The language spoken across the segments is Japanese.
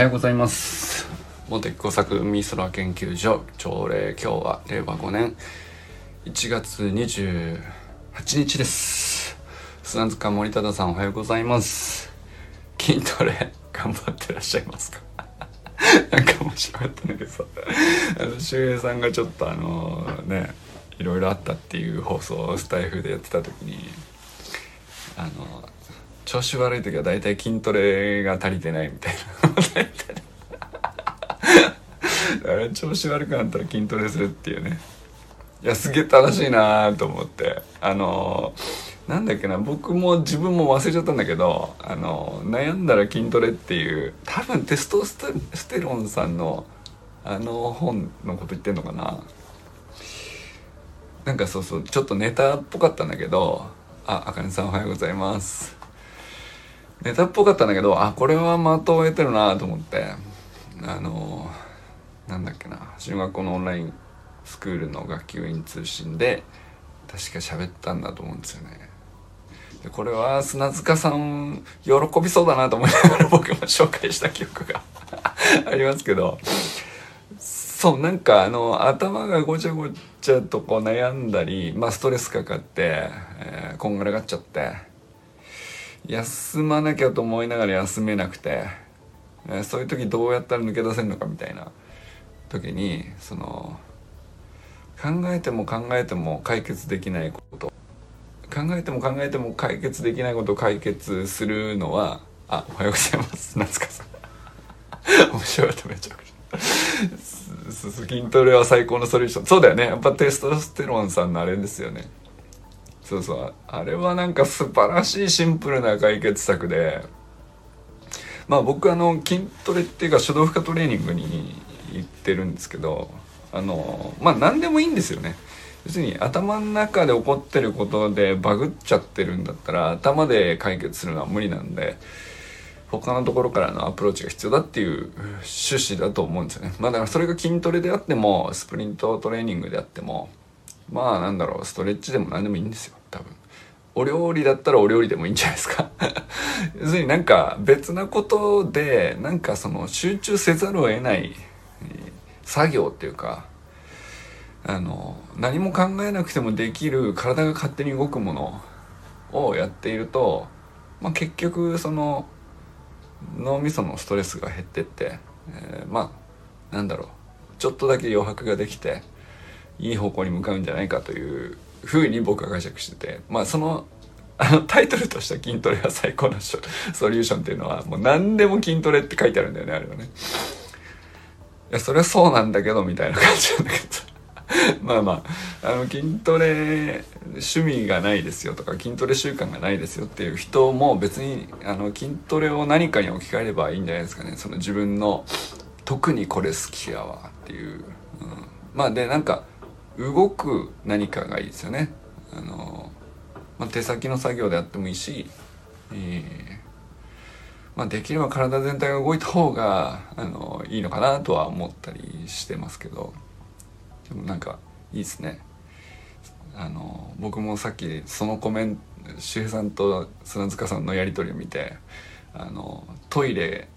はようございます茂木工作海空研究所朝礼今日は令和5年1月28日です。砂塚森忠さんおはようございます。筋トレ頑張ってらっしゃいますか？なんか面白かったんだけどさあの周平さんがちょっとあのねいろいろあったっていう放送をスタイフでやってた時にあの調子悪い時は大体筋トレが足りてないみたいな あれ調子悪くなったら筋トレするっていうね。いやすげえ正しいなと思って。あのなんだっけな僕も自分も忘れちゃったんだけどあの悩んだら筋トレっていう多分テストステロンさんのあの本のこと言ってんのかな。なんかそうそうちょっとネタっぽかったんだけどああかねさんおはようございます。ネタっぽかったんだけどあこれは的を得てるなと思って。あのなんだっけな。中学校のオンラインスクールの学級委員通信で確か喋ったんだと思うんですよね。でこれは砂塚さん喜びそうだなと思いながら 僕も紹介した記憶が ありますけど。そうなんかあの頭がごちゃごちゃとこう悩んだり、まあ、ストレスかかって、えー、こんがらがっちゃって。休まなきゃと思いながら休めなくて、えそういう時どうやったら抜け出せるのかみたいな時にその考えても考えても解決できないこと。考えても考えても解決できないことを解決するのはあおはようございます。夏かさん。面白かっためちゃくちゃ。筋トレは最高のソリューション。そうだよね。やっぱテストステロンさんのあれですよね。そうそう。あれはなんか素晴らしいシンプルな解決策で。まあ僕あの筋トレっていうか書道負荷トレーニングに行ってるんですけどあのまあ何でもいいんですよね。別に頭の中で起こってることでバグっちゃってるんだったら頭で解決するのは無理なんで他のところからのアプローチが必要だっていう趣旨だと思うんですよね。まあだからそれが筋トレであってもスプリントトレーニングであってもまあなんだろうストレッチでも何でもいいんですよ。多分。お料理だったらお料理でもいいんじゃないですか。要するになんか別なことでなんかその集中せざるを得ない作業っていうかあの何も考えなくてもできる体が勝手に動くものをやっていると、まあ、結局その脳みそのストレスが減ってって、えー、まあなんだろう。ちょっとだけ余白ができていい方向に向かうんじゃないかというふうに僕は解釈しててまあそのあの タイトルとした筋トレは最高の ソリューションっていうのはもう何でも筋トレって書いてあるんだよねあれはね。いやそれはそうなんだけどみたいな感じなんだけどまあまああの筋トレ趣味がないですよとか筋トレ習慣がないですよっていう人も別にあの筋トレを何かに置き換えればいいんじゃないですかね。その自分の特にこれ好きやわっていう、うん、まあでなんか動く何かがいいですよね。あのまあ、手先の作業であってもいいし、えーまあ、できれば体全体が動いた方があのいいのかなとは思ったりしてますけどでもなんかいいですね。あの僕もさっきそのコメント周平さんと砂塚さんのやり取りを見てあのトイレ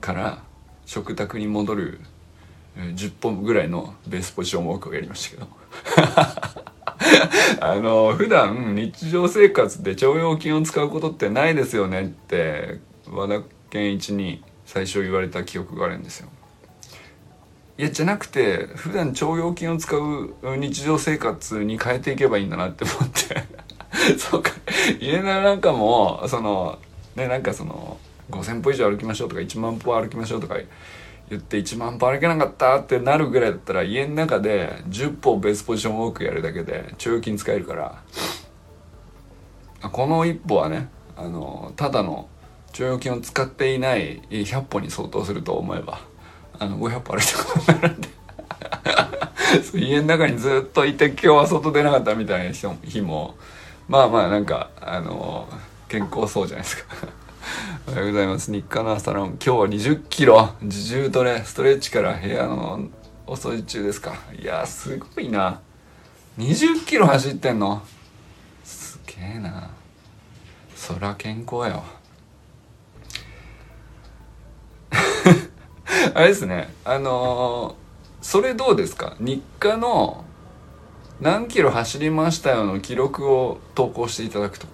から食卓に戻る10本ぐらいのベースポジションウォークをやりましたけど。あの普段日常生活で腸腰筋を使うことってないですよねって和田健一に最初言われた記憶があるんですよ。いやじゃなくて普段腸腰筋を使う日常生活に変えていけばいいんだなって思って。そうか。家の中もそのねなんかその5,000歩以上歩きましょうとか1万歩歩きましょうとか言って1万歩歩けなかったってなるぐらいだったら家の中で10歩ベースポジションウォークやるだけで腸腰筋使えるからこの一歩はねあのただの腸腰筋を使っていない100歩に相当すると思えばあの500歩歩いたことになるんで。家の中にずっといて今日は外出なかったみたいな日もまあまあなんかあの健康そうじゃないですか。おはようございます。日課の朝の今日は20キロ自重トレストレッチから部屋のお掃除中ですか。いやすごいな。20キロ走ってんのすげえな。そら健康よ。あれですねあのー、それどうですか？日課の何キロ走りましたよの記録を投稿していただくとか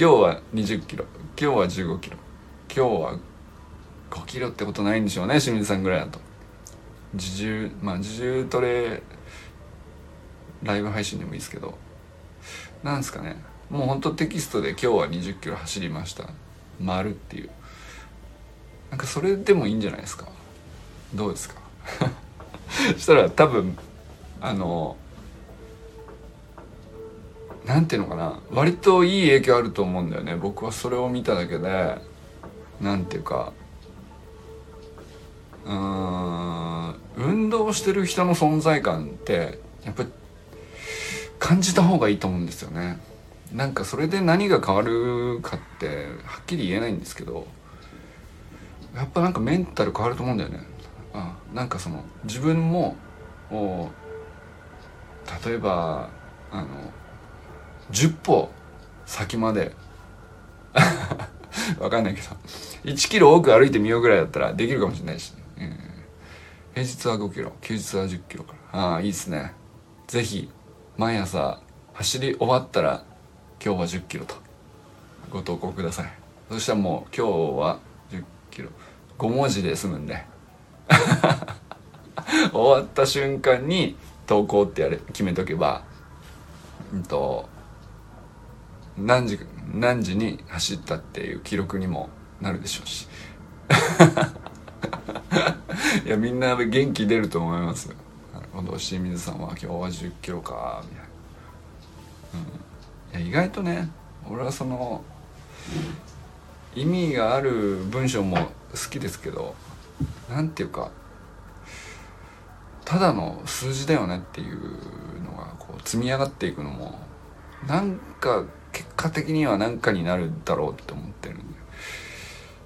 今日は20キロ。今日は15キロ。今日は5キロってことないんでしょうね清水さんぐらいだと。自重まあ自重トレライブ配信でもいいですけど。なんですかね。もうほんとテキストで今日は20キロ走りました。丸っていう。なんかそれでもいいんじゃないですか。どうですか。そしたら多分あのんていうのかな。割といい影響あると思うんだよね。僕はそれを見ただけで。なんていうか。うーん。運動してる人の存在感ってやっぱり感じた方がいいと思うんですよね。なんかそれで何が変わるかってはっきり言えないんですけど。やっぱなんかメンタル変わると思うんだよね。あなんかその自分も例えばあの10歩先まで。わかんないけど。1キロ多く歩いてみようぐらいだったらできるかもしれないし、平日は5キロ。休日は10キロから。ああいいですね。是非毎朝走り終わったら今日は10キロと。ご投稿ください。そしたらもう今日は10キロ。5文字で済むんで。終わった瞬間に投稿ってやれ決めとけば。うんと何時何時に走ったっていう記録にもなるでしょうし。いやみんな元気出ると思います。よなるほど清水さんは今日は1 0キロかみたいな、うん、いや意外とね俺はその意味がある文章も好きですけど何ていうかただの数字だよねっていうのがこう積み上がっていくのもなんか結果的には何かになるだろうって思ってるんで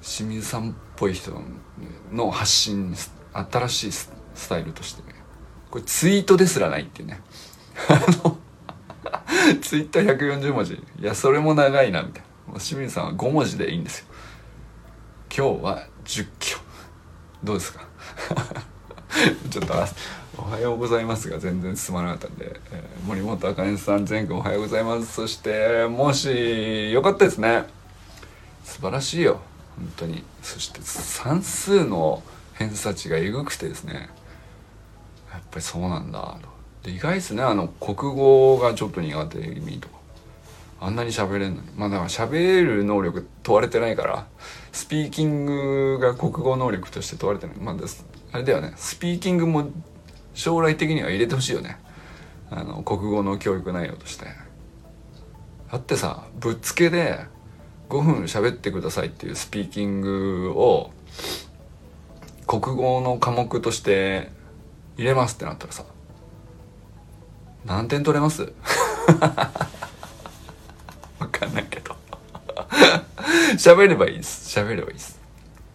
清水さんっぽい人の発信新しいスタイルとしてね。これツイートですらないっていうね。あのツイッター140文字。いやそれも長いなみたいな。清水さんは5文字でいいんですよ。今日は10キロ。どうですか？ちょっとおはようございますが全然進まなかったんで、えー、森本あかねさん全国おはようございます。そしてもしよかったですね。素晴らしいよ。本当に。そして算数の偏差値がえぐくてですね。やっぱりそうなんだ。とで意外ですね。あの国語がちょっと苦手意味とか。あんなに喋れんのに。まあだから喋る能力問われてないからスピーキングが国語能力として問われてない。まああれだよね。スピーキングも将来的には入れてほしいよね。あの国語の教育内容として。だってさぶっつけで5分喋ってくださいっていうスピーキングを国語の科目として入れますってなったらさ何点取れます？わかんないけど。喋ればいいです。喋ればいいです。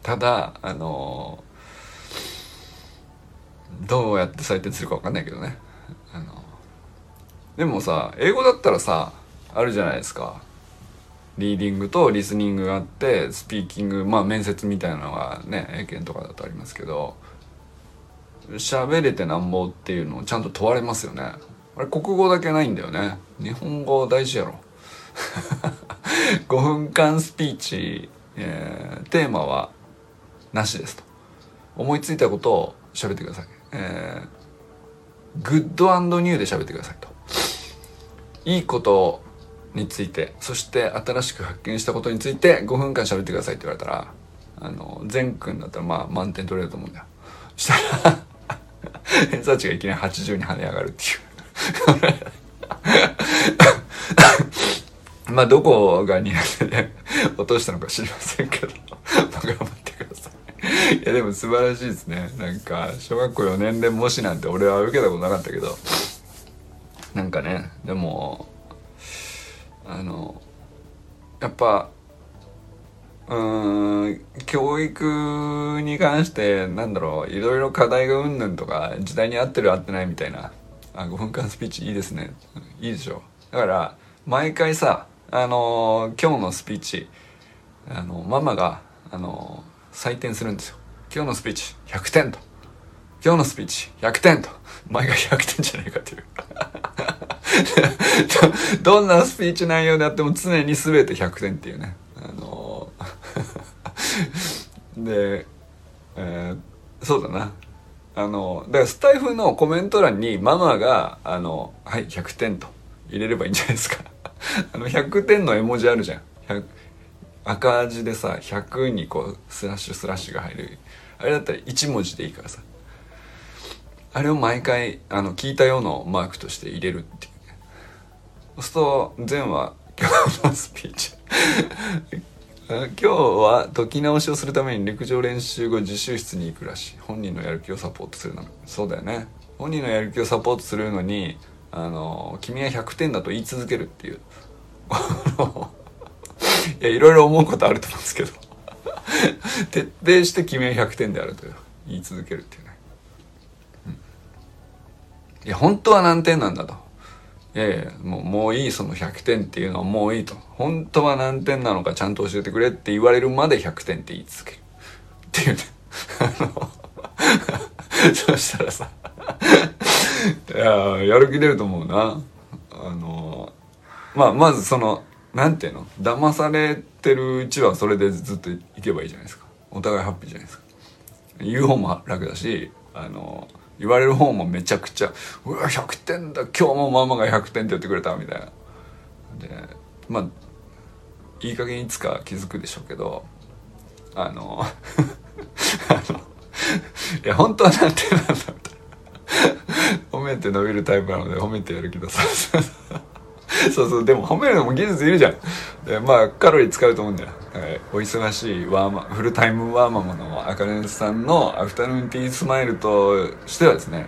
ただあのどうやって採点するか分かんないけどね。あのでもさ英語だったらさあるじゃないですか。リーディングとリスニングがあってスピーキングまあ面接みたいなのがね英検とかだとありますけど喋れてなんぼっていうのをちゃんと問われますよね。あれ国語だけないんだよね。日本語大事やろ。5分間スピーチ、えー、テーマはなしですと。思いついたことを喋ってください。えー、グッドニューで喋ってくださいと。いいことについて、そして新しく発見したことについて5分間喋ってくださいって言われたら、あの、善くんだったらまあ満点取れると思うんだよ。そしたら偏差値がいきなり80に跳ね上がるっていうまあどこが苦手で落としたのか知りませんけど頑張ってくださいやでも素晴らしいですね。なんか小学校4年で模試なんて俺は受けたことなかったけど。なんかねでもあのやっぱうん教育に関してなんだろういろいろ課題がうんぬんとか時代に合ってる合ってないみたいなあ5分間スピーチいいですね。いいでしょだから毎回さあの今日のスピーチあのママがあの採点するんですよ。今日のスピーチ100点と。今日のスピーチ100点と。毎回100点じゃないかという。どんなスピーチ内容であっても常に全て100点っていうね。あの で、えー、そうだな。あのだからスタイフのコメント欄にママが「あのはい100点」と入れればいいんじゃないですか。あの100点の絵文字あるじゃん。赤字でさ100にこうスラッシュスラッシュが入る。あれだったら1文字でいいからさ。あれを毎回あの聞いたようなマークとして入れるっていうね。そうすると善は今日のスピーチ。今日は解き直しをするために陸上練習後自習室に行くらしい。本人のやる気をサポートするのそうだよね。本人のやる気をサポートするのにあの君は100点だと言い続けるっていう。いやいろいろ思うことあると思うんですけど。徹底して君は100点であると言い続けるっていうね、うん、いや本当は何点なんだと。いやいやもうもういいその100点っていうのはもういいと。本当は何点なのかちゃんと教えてくれって言われるまで100点って言い続けるっていうね。あの そしたらさいややる気出ると思うな。あのまあまずそのなんていうの？騙されてるうちはそれでずっといけばいいじゃないですか。お互いハッピーじゃないですか。言う方も楽だしあの言われる方もめちゃくちゃ「うわ100点だ今日もママが100点って言ってくれた」みたいな。でまあいい加減いつか気づくでしょうけどあの あのいや本当は何点なんだみたいな褒めて伸びるタイプなので褒めてやるけどさ そうそうでも褒めるのも技術いるじゃん。でまあカロリー使うと思うんだよ、はい、お忙しいワーマフルタイムワーママのあかねさんのアフタヌーンティースマイルとしてはですね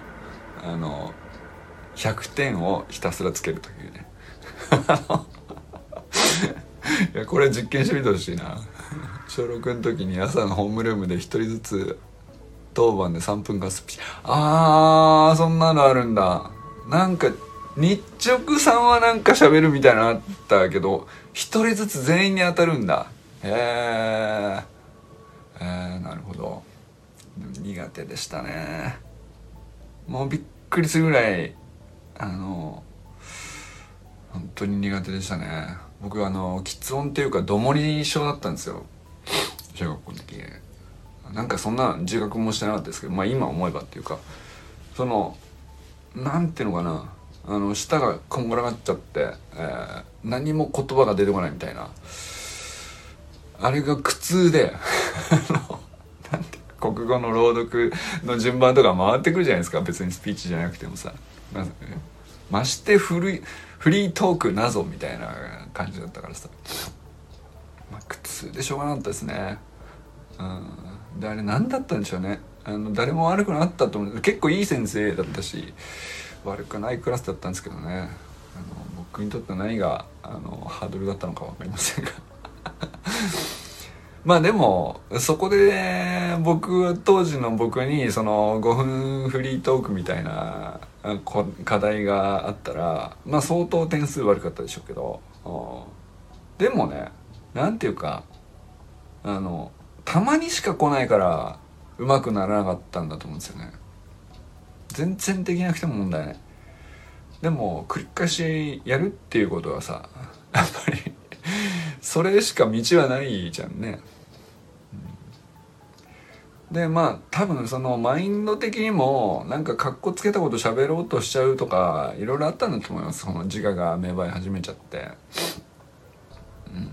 あの100点をひたすらつけるというね。いやこれ実験してみてほしいな。小6の時に朝のホームルームで一人ずつ当番で3分間スピあーそんなのあるんだ。なんか日直さんはなんか喋るみたいなのあったけど一人ずつ全員に当たるんだ。へええー、なるほど。苦手でしたね。もうびっくりするぐらいあの本当に苦手でしたね。僕あの喫音っていうかどもり症だったんですよ。小学校の時。なんかそんな自覚もしてなかったですけどまあ今思えばっていうかそのなんていうのかな。あの舌がこんがらがっちゃって、えー、何も言葉が出てこないみたいな。あれが苦痛で なんて国語の朗読の順番とか回ってくるじゃないですか。別にスピーチじゃなくてもさ。まましてフリフリートーク謎みたいな感じだったからさ、まあ、苦痛でしょうがなかったですね。うん。であれ何だったんでしょうね。あの誰も悪くなったと思う。結構いい先生だったし。悪くないクラスだったんですけどね。あの僕にとって何があのハードルだったのか分かりませんが。まあでもそこで僕当時の僕にその5分フリートークみたいな課題があったらまあ相当点数悪かったでしょうけど。でもね何ていうかあのたまにしか来ないからうまくならなかったんだと思うんですよね。全然できなくても問題ない。でも繰り返しやるっていうことはさやっぱりそれしか道はないじゃんね、でまあ多分そのマインド的にもなんかかっこつけたこと喋ろうとしちゃうとかいろいろあったんだと思います。その自我が芽生え始めちゃって。うん。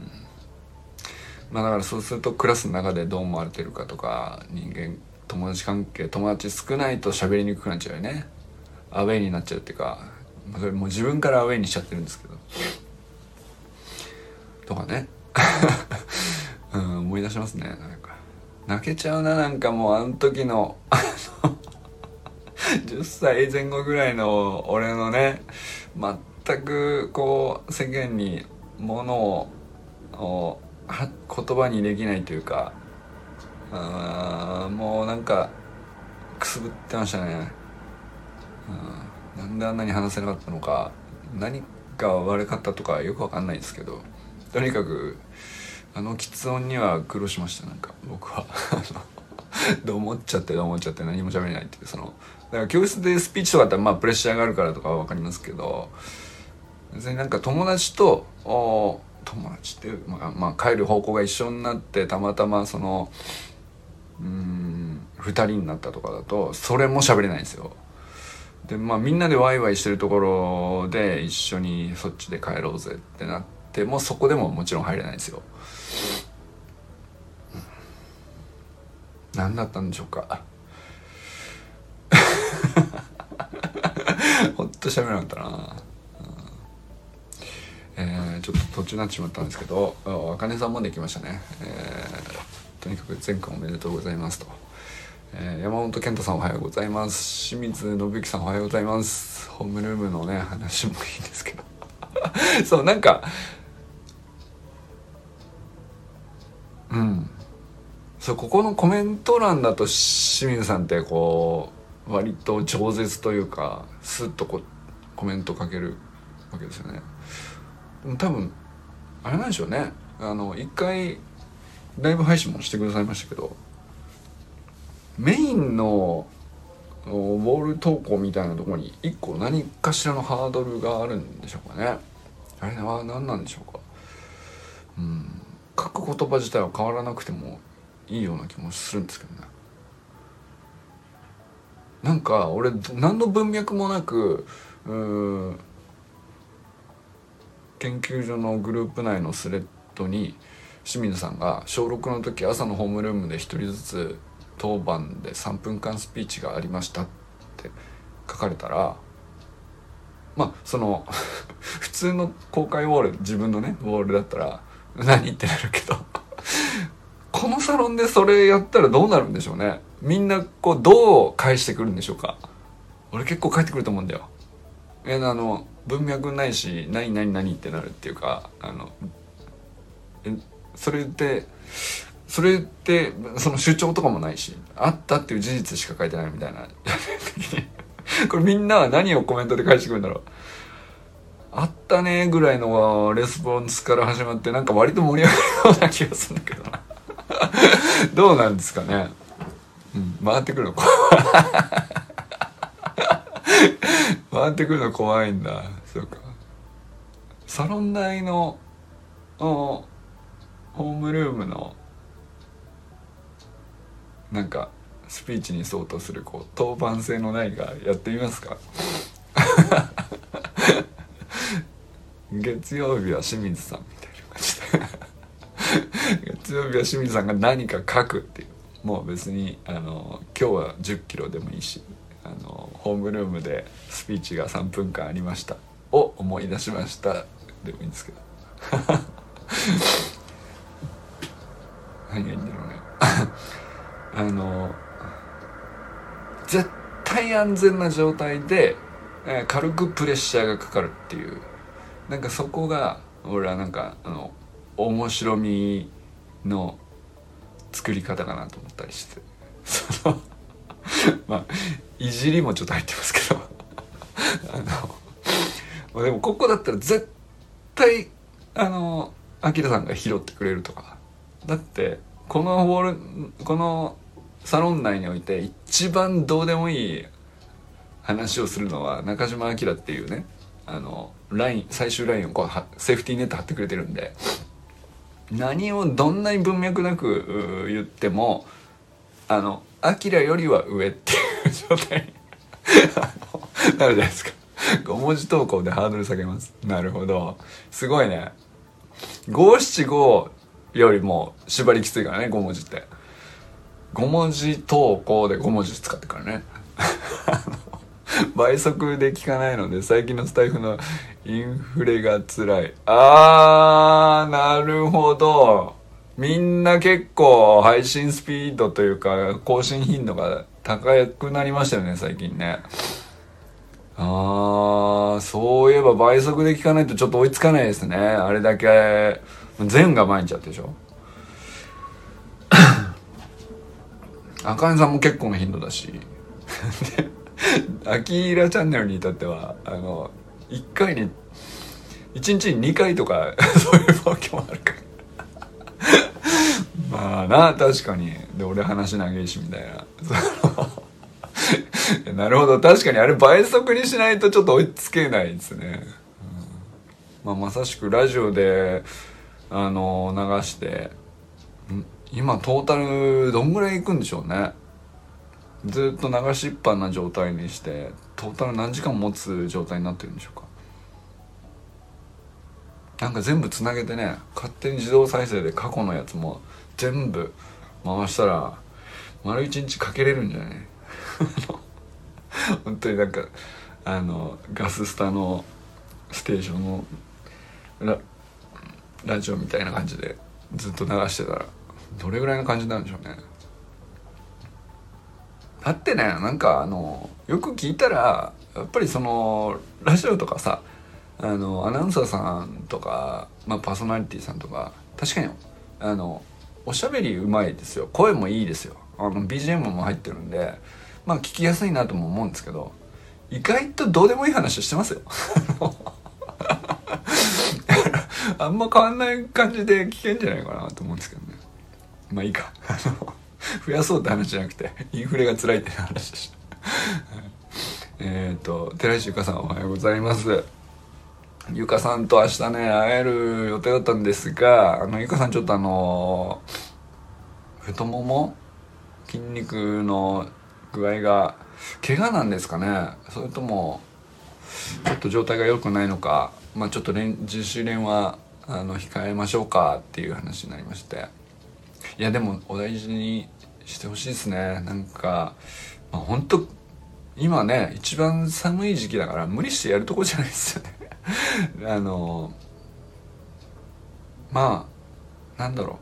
まあだからそうするとクラスの中でどう思われてるかとか人間友達関係友達少ないと喋りにくくなっちゃうよね。アウェイになっちゃうっていうかそれもう自分からアウェイにしちゃってるんですけど。とかね。うん思い出しますね。なんか泣けちゃうななんかもうあの時のあの10歳前後ぐらいの俺のね全くこう世間にものを言葉にできないというかあもうなんかくすぶってましたね、うん、なんであんなに話せなかったのか何が悪かったとかよくわかんないですけどとにかくあの喫音には苦労しましたなんか僕は。どう思っちゃってどう思っちゃって何も喋れないっていうそのだから教室でスピーチとかだったらまあプレッシャーがあるからとかは分かりますけど別になんか友達とお友達っていう、まあ、まあ帰る方向が一緒になってたまたまそのうん。2人になったとかだとそれも喋れないんですよ。でまあみんなでワイワイしてるところで一緒にそっちで帰ろうぜってなってもそこでももちろん入れないんですよ。何だったんでしょうか。ほんと喋らなかったな、えー、ちょっと途中になってしまったんですけどあかねさんもできましたね、えー、とにかく前回おめでとうございますと、えー、山本健太さんおはようございます。清水信之さんおはようございます。ホームルームのね話もいいんですけど。そうなんかうん。そうここのコメント欄だと清水さんってこう割と饒舌というかスッとこうコメントかけるわけですよね。でも多分あれなんでしょうね。あの一回ライブ配信もしてくださいましたけどメインのウォール投稿みたいなところに一個何かしらのハードルがあるんでしょうかね。あれは何なんでしょうか。うん。書く言葉自体は変わらなくてもいいような気もするんですけどね。なんか俺何の文脈もなくうん研究所のグループ内のスレッドに清水さんが小6の時朝のホームルームで1人ずつ当番で3分間スピーチがありましたって書かれたらまあその 普通の公開ウォール自分のねウォールだったら何ってなるけどこのサロンでそれやったらどうなるんでしょうね。みんなこうどう返してくるんでしょうか。俺結構返ってくると思うんだよ。えあの文脈ないし何何何ってなるっていうかあのえそれってそれってその主張とかもないしあったっていう事実しか書いてないみたいな これみんなは何をコメントで返してくるんだろうあったねぐらいのレスポンスから始まってなんか割と盛り上がるような気がするんだけどな どうなんですかね。うん、回ってくるの怖い。回ってくるの怖いんだ。そうか。サロン内の、ホームルームの、なんか、スピーチに相当する、こう、当番性のないがやってみますか？月曜日は清水さんみたいな感じで。月曜日は清水さんが何か書くっていう。もう別にあの今日は1 0キロでもいいしあのホームルームでスピーチが3分間ありました。を思い出しました。でもいいんですけど何がいいんだろうねあの絶対安全な状態で、えー、軽くプレッシャーがかかるっていう。なんかそこが俺はなんかあの面白みの作り方かなと思ったりして。その まあいじりもちょっと入ってますけど。あのまでもここだったら絶対あのアキラさんが拾ってくれるとか。だってこのウォールこのサロン内において一番どうでもいい話をするのは中島明っていうねあのライン最終ラインをこうセーフティーネット貼ってくれてるんで何をどんなに文脈なく言ってもあの「アキラよりは上」っていう状態。になるじゃないですか。5文字投稿でハードル下げます。なるほど。すごいね。575よりも縛りきついからね5文字って。5文字投稿で5文字使ってからね 倍速で聞かないので最近のスタイフのインフレが辛い。あー、なるほど。みんな結構配信スピードというか更新頻度が高くなりましたよね、最近ね。あー、そういえば倍速で聞かないとちょっと追いつかないですね。あれだけ、全が毎日やってでしょ。あかねさんも結構な頻度だし。アキラチャンネルに至っては、あの、1回に1日に2回とか そういうわけもあるから。ああな確かに。で俺話長いしみたいな。なるほど。確かにあれ倍速にしないとちょっと追いつけないですね、うん、まあ、まさしくラジオであの流して今トータルどんぐらいいくんでしょうね。ずっと流しっぱな状態にしてトータル何時間持つ状態になってるんでしょうか。なんか全部つなげてね勝手に自動再生で過去のやつも全部回したら丸一日かけれるんじゃない？本当になんかあのガススタのステーションのララジオみたいな感じでずっと流してたらどれぐらいの感じなんでしょうね。だってねなんかあのよく聞いたらやっぱりそのラジオとかさあのアナウンサーさんとか、まあ、パーソナリティさんとか確かにあのおしゃべりうまいですよ。声もいいですよ。あの BGM も入ってるんでまあ聞きやすいなとも思うんですけど意外とどうでもいい話してますよ。あんま変わんない感じで聞けんじゃないかなと思うんですけどね。まあいいか。増やそうって話じゃなくてインフレが辛いって話でした。えっと寺石ゆかさんおはようございます。ゆかさんと明日ね会える予定だったんですがあのゆかさんちょっとあの太もも筋肉の具合が怪我なんですかね。それともちょっと状態が良くないのかまあちょっと練自主練はあの控えましょうかっていう話になりまして。いやでもお大事にしてほしいですね。なんか、まあ、本当今ね一番寒い時期だから無理してやるとこじゃないですよね。あのまあなんだろ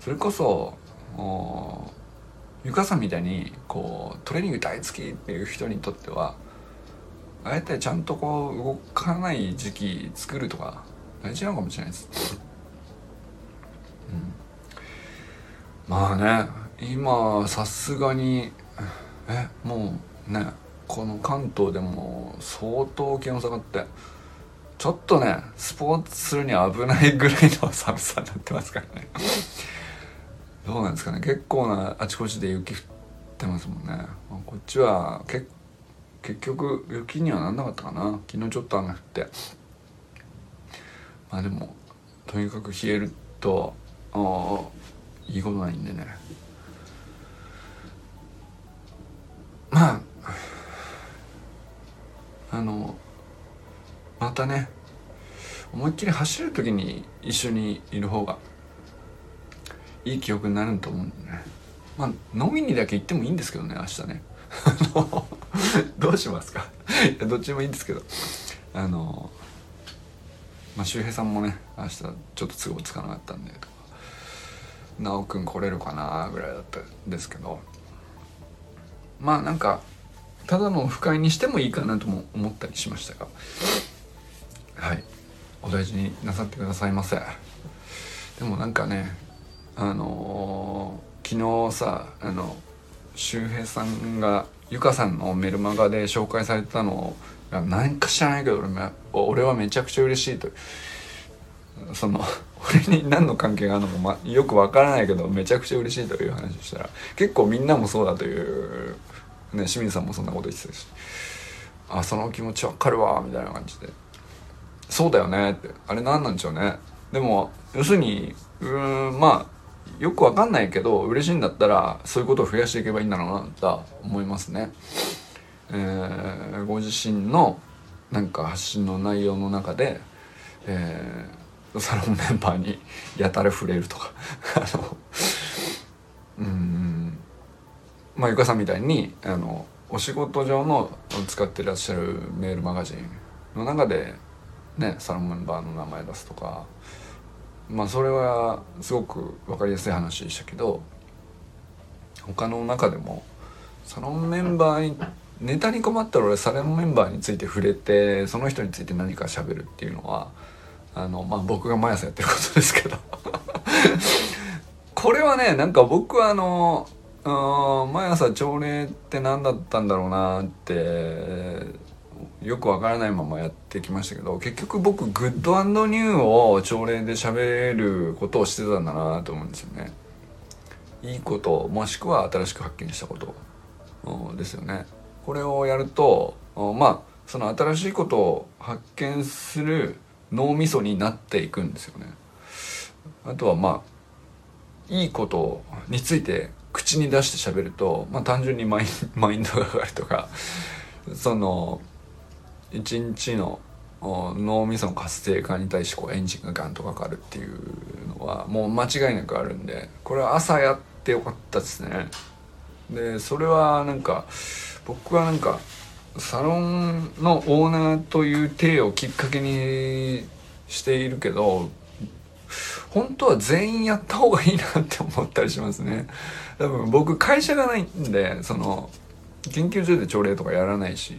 う。それこそゆかさんみたいにこうトレーニング大好きっていう人にとってはあえてちゃんとこう動かない時期作るとか大事なのかもしれないです、うん、まあね今さすがにえもうねこの関東でも相当気温下がってちょっとねスポーツするには危ないぐらいの寒さになってますからね。どうなんですかね。結構なあちこちで雪降ってますもんね。こっちはけ結局雪にはなんなかったかな。昨日ちょっと雨降って。まあでもとにかく冷えるとああいいことないんでね。まああのまたね思いっきり走る時に一緒にいる方がいい記憶になると思うんでね。まあ飲みにだけ行ってもいいんですけどね明日ね。どうしますか？いやどっちもいいんですけど。あのまあ周平さんもね明日ちょっと都合つかなかったんで。と直くん来れるかなぐらいだったんですけどまあなんかただの不快にしてもいいかなとも思ったりしましたがはい。お大事になさってくださいませ。でもなんかねあのー、昨日さあの周平さんがゆかさんのメルマガで紹介されてたのが何か知らないけど俺俺はめちゃくちゃ嬉しいとその俺に何の関係があるのか、ま、よくわからないけどめちゃくちゃ嬉しいという話をしたら結構みんなもそうだというね清水さんもそんなこと言ってたしあその気持ちわかるわみたいな感じで。そうだよねって。あれ何なんでしょうね。でも要するにうんまあよくわかんないけど嬉しいんだったらそういうことを増やしていけばいいんだろうなとは思いますね。えー、ご自身のなんか発信の内容の中で、えー、サロンメンバーにやたら触れるとか。あのうん。まあゆかさんみたいにあのお仕事上の使ってらっしゃるメールマガジンの中でねサロンメンバーの名前出すとか。まあそれはすごく分かりやすい話でしたけど他の中でもサロンメンバーにネタに困ったら俺サロンメンバーについて触れてその人について何か喋るっていうのはあのまあ僕が毎朝やってることですけど。これはねなんか僕はあの毎朝朝礼って何だったんだろうなってよくわからないままやってきましたけど結局僕グッドニューを朝礼で喋ることをしてたんだなと思うんですよね。いいこともしくは新しく発見したこと。ですよね。これをやるとまあその新しいことを発見する脳みそになっていくんですよね。あとはまあいいことについて口に出して喋ると、まあ、単純にマイマインドが上がるとかその一日の脳みその活性化に対してこうエンジンがガンとかかるっていうのはもう間違いなくあるんでこれは朝やってよかったですねでそれはなんか僕はなんかサロンのオーナーという体をきっかけにしているけど本当は全員やった方がいいなって思ったりしますね。多分僕会社がないんでその研究所で朝礼とかやらないし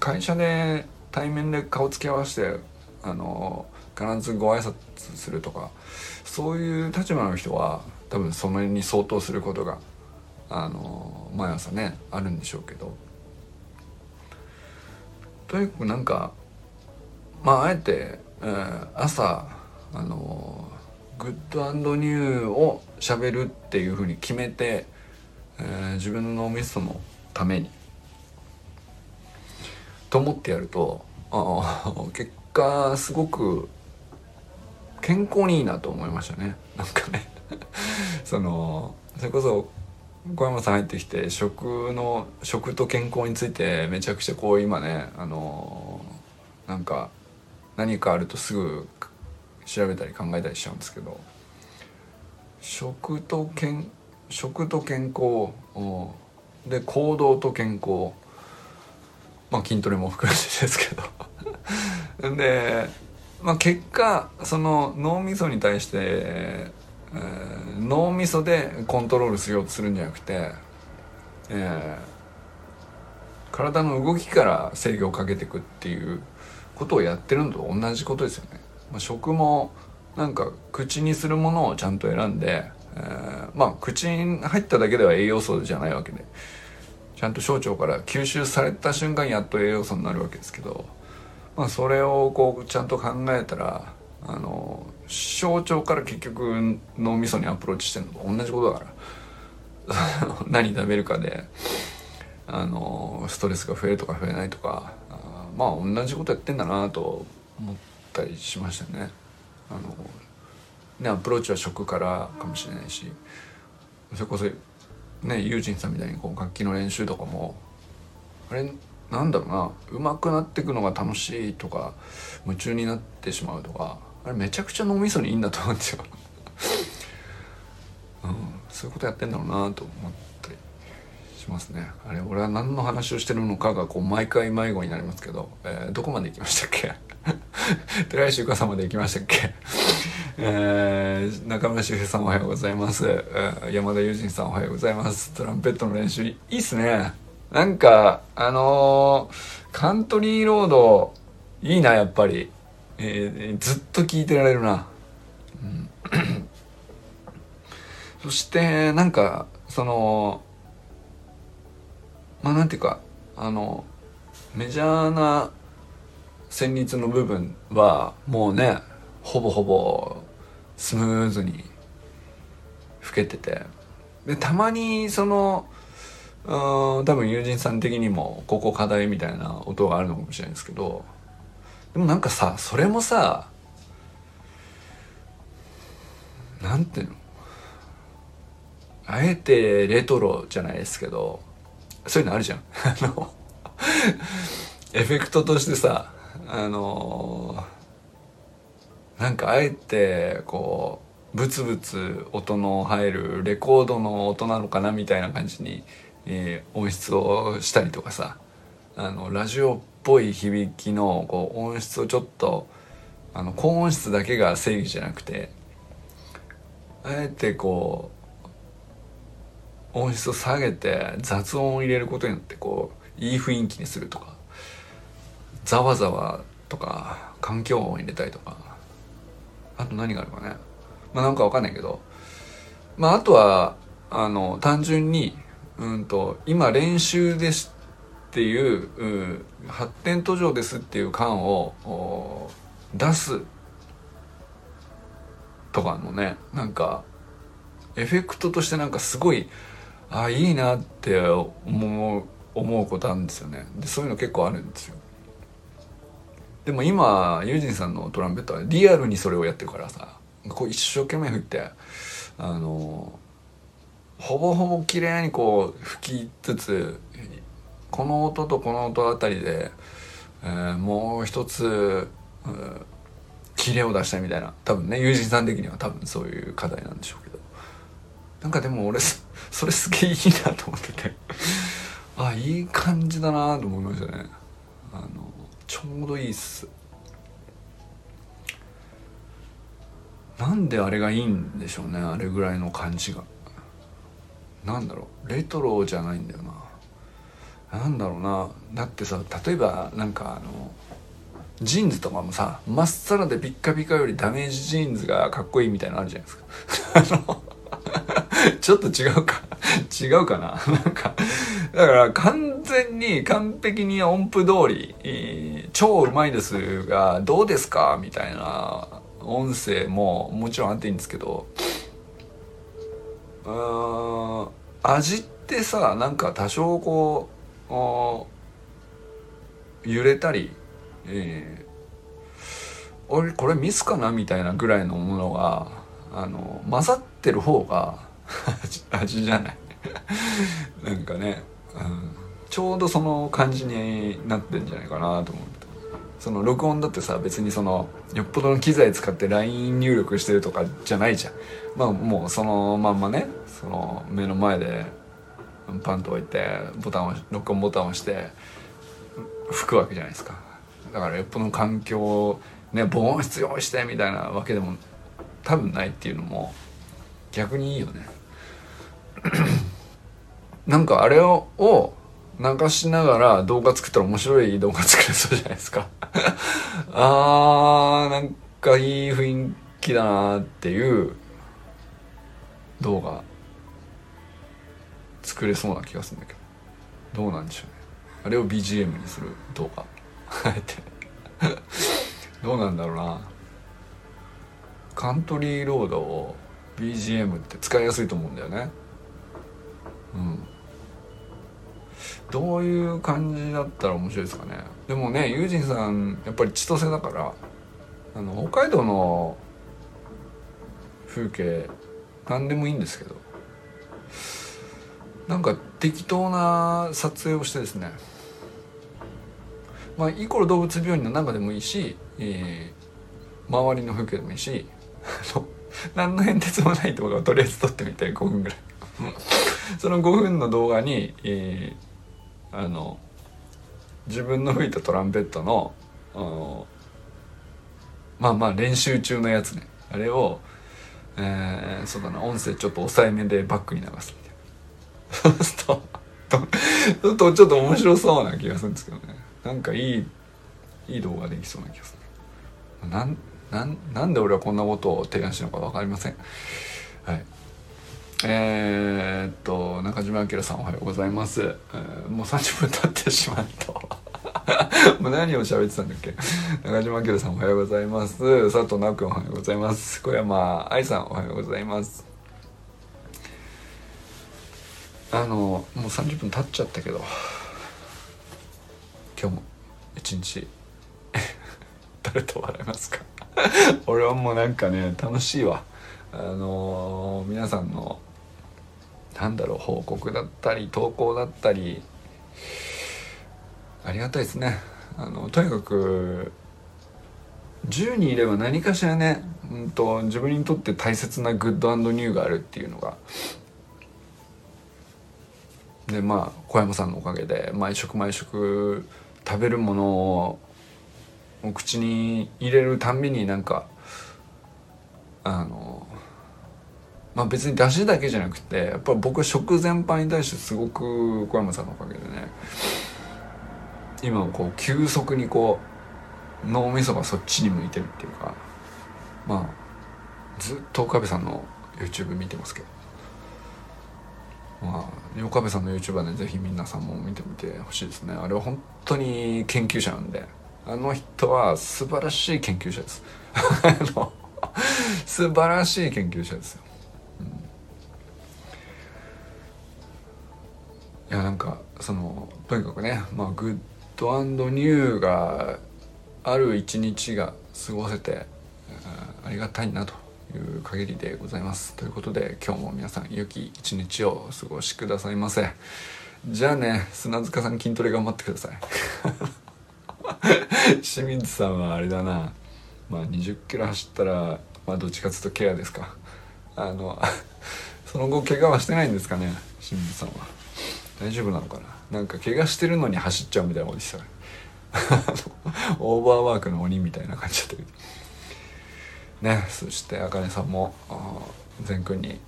会社で対面で顔つき合わせてあの必ずご挨拶するとかそういう立場の人は多分その辺に相当することがあの毎朝ねあるんでしょうけど。とにかくなんかまああえて、えー、朝あのグッドニューをしゃべるっていうふうに決めて、えー、自分の脳みそのためにと思ってやるとあ結果すごく健康にいいなと思いましたね。なんかね。そのそれこそ小山さん入ってきて食の食と健康についてめちゃくちゃこう今ねあのなんか何かあるとすぐ調べたり考えたりしちゃうんですけど食と健食と健康で行動と健康まあ筋トレも含めてですけど。で、まあ、結果その脳みそに対して、えー、脳みそでコントロールしようとするんじゃなくて、えー、体の動きから制御をかけていくっていうことをやってるのと同じことですよね。まあ、食もなんか口にするものをちゃんと選んで、えー、まあ口に入っただけでは栄養素じゃないわけでちゃんと小腸から吸収された瞬間やっと栄養素になるわけですけど、まあ、それをこうちゃんと考えたらあの小腸から結局脳みそにアプローチしてるのと同じことだから 何食べるかであのストレスが増えるとか増えないとかまあ同じことやってんだなと思ったりしましたね。あのねアプローチは食からかもしれないしそれこそねユージンさんみたいにこう楽器の練習とかもあれなんだろうな上手くなっていくのが楽しいとか夢中になってしまうとかあれめちゃくちゃ脳みそにいいんだと思うんですよ、うん、そういうことやってんだろうなと思ったりしますね。あれ俺は何の話をしてるのかがこう毎回迷子になりますけど、えー、どこまで行きましたっけ？寺石ゆかさんまで行きましたっけ？えー、中村修平さんおはようございます、えー、山田友人さんおはようございます。トランペットの練習いいっすね。なんかあのー、カントリーロードいいなやっぱり、えー、ずっと聴いてられるな、うん、そしてなんかそのまあなんていうかあのメジャーな旋律の部分はもうねほぼほぼスムーズに吹けてて。でたまにそのうん多分友人さん的にもここ課題みたいな音があるのかもしれないですけどでもなんかさそれもさなんていうの？あえてレトロじゃないですけどそういうのあるじゃん。あのエフェクトとしてさあのーなんかあえてこうブツブツ音の入るレコードの音なのかなみたいな感じに、えー、音質をしたりとかさあのラジオっぽい響きのこう音質をちょっとあの高音質だけが正義じゃなくてあえてこう音質を下げて雑音を入れることによってこういい雰囲気にするとかざわざわとか環境音を入れたりとかあと何があるかね。まあなんかわかんないけど。まああとは、あの、単純に、うんと、今練習ですっていう、発展途上ですっていう感を出すとかのね、なんか、エフェクトとしてなんかすごいあいいなって思う思うことあるんですよね。でそういうの結構あるんですよ。でも今ユージンさんのトランペットはリアルにそれをやってるからさこう一生懸命吹いてあのほぼほぼ綺麗にこう吹きつつこの音とこの音あたりで、えー、もう一つ、う、キレを出したいみたいな多分ね友人さん的には多分そういう課題なんでしょうけど。なんかでも俺 それすげえいいなと思ってて。あいい感じだなと思いましたね。あのちょうどいいっす。なんであれがいいんでしょうねあれぐらいの感じが。なんだろうレトロじゃないんだよな。なんだろうな。だってさ例えばなんかあのジーンズとかもさまっさらでピッカピカよりダメージジーンズがかっこいいみたいなのあるじゃないですか。ちょっと違うか。違うかな。なんかだから完全に完璧に音符通り、超うまいですがどうですか？みたいな音声ももちろんあっていいんですけどうん味ってさなんか多少こう揺れたり、えー、俺これミスかなみたいなぐらいのものがあの混ざってる方が 味じゃない。なんかね、うん、ちょうどその感じになってんじゃないかなと思って。その録音だってさ別にそのよっぽどの機材使って LINE 入力してるとかじゃないじゃん。まあもうそのまんまねその目の前でパンと置いてボタンを録音ボタンを押して吹くわけじゃないですか。だからよっぽどの環境をね防音室用意してみたいなわけでも多分ないっていうのも逆にいいよね。なんかあれを流しながら動画作ったら面白い動画作れそうじゃないですか。あーなんかいい雰囲気だなっていう動画。作れそうな気がするんだけど。どうなんでしょうね。あれを BGM にする動画。あえてどうなんだろうな。カントリーロードを BGM って使いやすいと思うんだよね。うん。どういう感じだったら面白いですかね。でもねユージンさんやっぱり千歳だからあの北海道の風景何でもいいんですけどなんか適当な撮影をしてですね。まあイコール動物病院の中でもいいし、えー、周りの風景でもいいし何の変哲もない動画をとりあえず撮ってみて5分ぐらい。その5分の動画に、えー、あの自分の吹いたトランペットのあのまあまあ練習中のやつね。あれを、えー、そうだな音声ちょっと抑えめでバックに流すみたいなそう。するととちょっと面白そうな気がするんですけどね。なんかいいいい動画できそうな気がする。なんなんなんで俺はこんなことを提案したのか分かりません。はい。えー、っと中島明さんおはようございます、えー、もう30分経ってしまった。もう何を喋ってたんだっけ？中島明さんおはようございます。佐藤直君おはようございます。小山愛さんおはようございます。あのもう30分経っちゃったけど。今日も一日。誰と笑いますか？俺はもうなんかね楽しいわ。あのー、皆さんのなんだろう報告だったり投稿だったり。ありがたいですね。あのとにかく10人いれば何かしらね、うんと、自分にとって大切なグッドニューがあるっていうのが。でまあ小山さんのおかげで毎食毎食食べるものをお口に入れるたんびになんかあのまあ別に出汁だけじゃなくてやっぱ僕は食全般に対してすごく小山さんのおかげでね今こう急速にこう脳みそがそっちに向いてるっていうかまあずっと岡部さんの YouTube 見てますけど。まあ、ヨ部さんの YouTuber で、ね、ぜひ皆さんも見てみてほしいですね。あれは本当に研究者なんで、あの人は素晴らしい研究者です。素晴らしい研究者ですよ。うん、いや、なんか、その、とにかくね、まあ、グッドニューがある一日が過ごせて、ありがたいなという限りでございます。ということで今日も皆さん良き一日をお過ごしくださいませ。じゃあね砂塚さん筋トレ頑張ってください。清水さんはあれだな。まあ20キロ走ったらまあどっちかというとケアですか。あの その後怪我はしてないんですかね清水さんは。大丈夫なのかな。なんか怪我してるのに走っちゃうみたいなことでした オーバーワークの鬼みたいな感じだったけど。ねそしてあかねさんも善くんに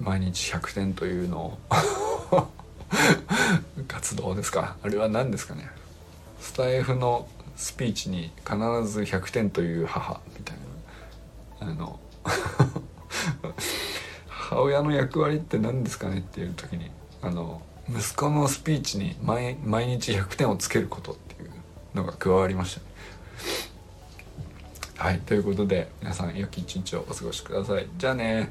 毎日100点というのを 活動ですか？あれは何ですかね？スタイフのスピーチに必ず100点という母みたいなあの 母親の役割って何ですかねっていう時にあの息子のスピーチに毎毎日100点をつけることっていうのが加わりましたね。はい、ということで皆さん良き一日をお過ごしください。じゃあね